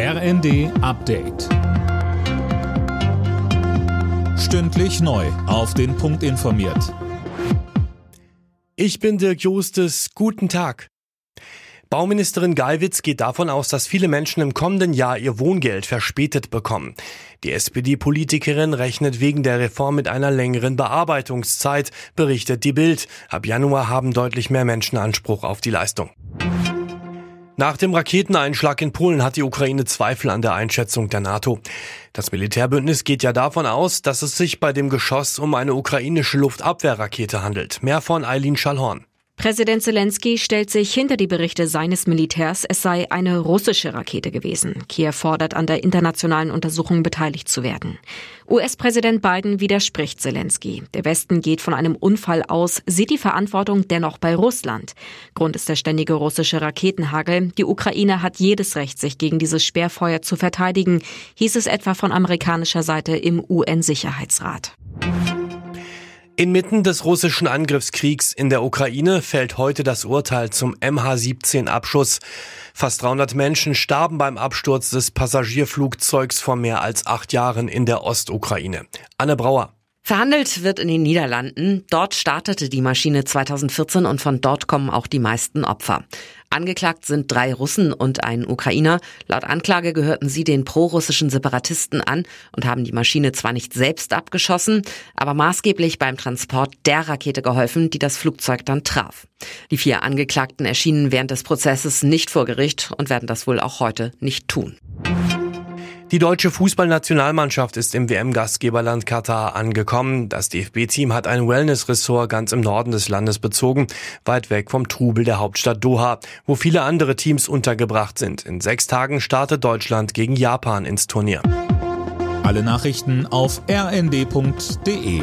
RND Update. Stündlich neu. Auf den Punkt informiert. Ich bin Dirk Justes. Guten Tag. Bauministerin Geiwitz geht davon aus, dass viele Menschen im kommenden Jahr ihr Wohngeld verspätet bekommen. Die SPD-Politikerin rechnet wegen der Reform mit einer längeren Bearbeitungszeit, berichtet die Bild. Ab Januar haben deutlich mehr Menschen Anspruch auf die Leistung. Nach dem Raketeneinschlag in Polen hat die Ukraine Zweifel an der Einschätzung der NATO. Das Militärbündnis geht ja davon aus, dass es sich bei dem Geschoss um eine ukrainische Luftabwehrrakete handelt. Mehr von Eileen Schallhorn. Präsident Zelensky stellt sich hinter die Berichte seines Militärs, es sei eine russische Rakete gewesen. Kiew fordert, an der internationalen Untersuchung beteiligt zu werden. US-Präsident Biden widerspricht Zelensky. Der Westen geht von einem Unfall aus, sieht die Verantwortung dennoch bei Russland. Grund ist der ständige russische Raketenhagel. Die Ukraine hat jedes Recht, sich gegen dieses Sperrfeuer zu verteidigen, hieß es etwa von amerikanischer Seite im UN-Sicherheitsrat. Inmitten des russischen Angriffskriegs in der Ukraine fällt heute das Urteil zum MH17-Abschuss. Fast 300 Menschen starben beim Absturz des Passagierflugzeugs vor mehr als acht Jahren in der Ostukraine. Anne Brauer. Verhandelt wird in den Niederlanden. Dort startete die Maschine 2014 und von dort kommen auch die meisten Opfer. Angeklagt sind drei Russen und ein Ukrainer. Laut Anklage gehörten sie den prorussischen Separatisten an und haben die Maschine zwar nicht selbst abgeschossen, aber maßgeblich beim Transport der Rakete geholfen, die das Flugzeug dann traf. Die vier Angeklagten erschienen während des Prozesses nicht vor Gericht und werden das wohl auch heute nicht tun. Die deutsche Fußballnationalmannschaft ist im WM-Gastgeberland Katar angekommen. Das DFB-Team hat ein Wellness-Ressort ganz im Norden des Landes bezogen, weit weg vom Trubel der Hauptstadt Doha, wo viele andere Teams untergebracht sind. In sechs Tagen startet Deutschland gegen Japan ins Turnier. Alle Nachrichten auf rnd.de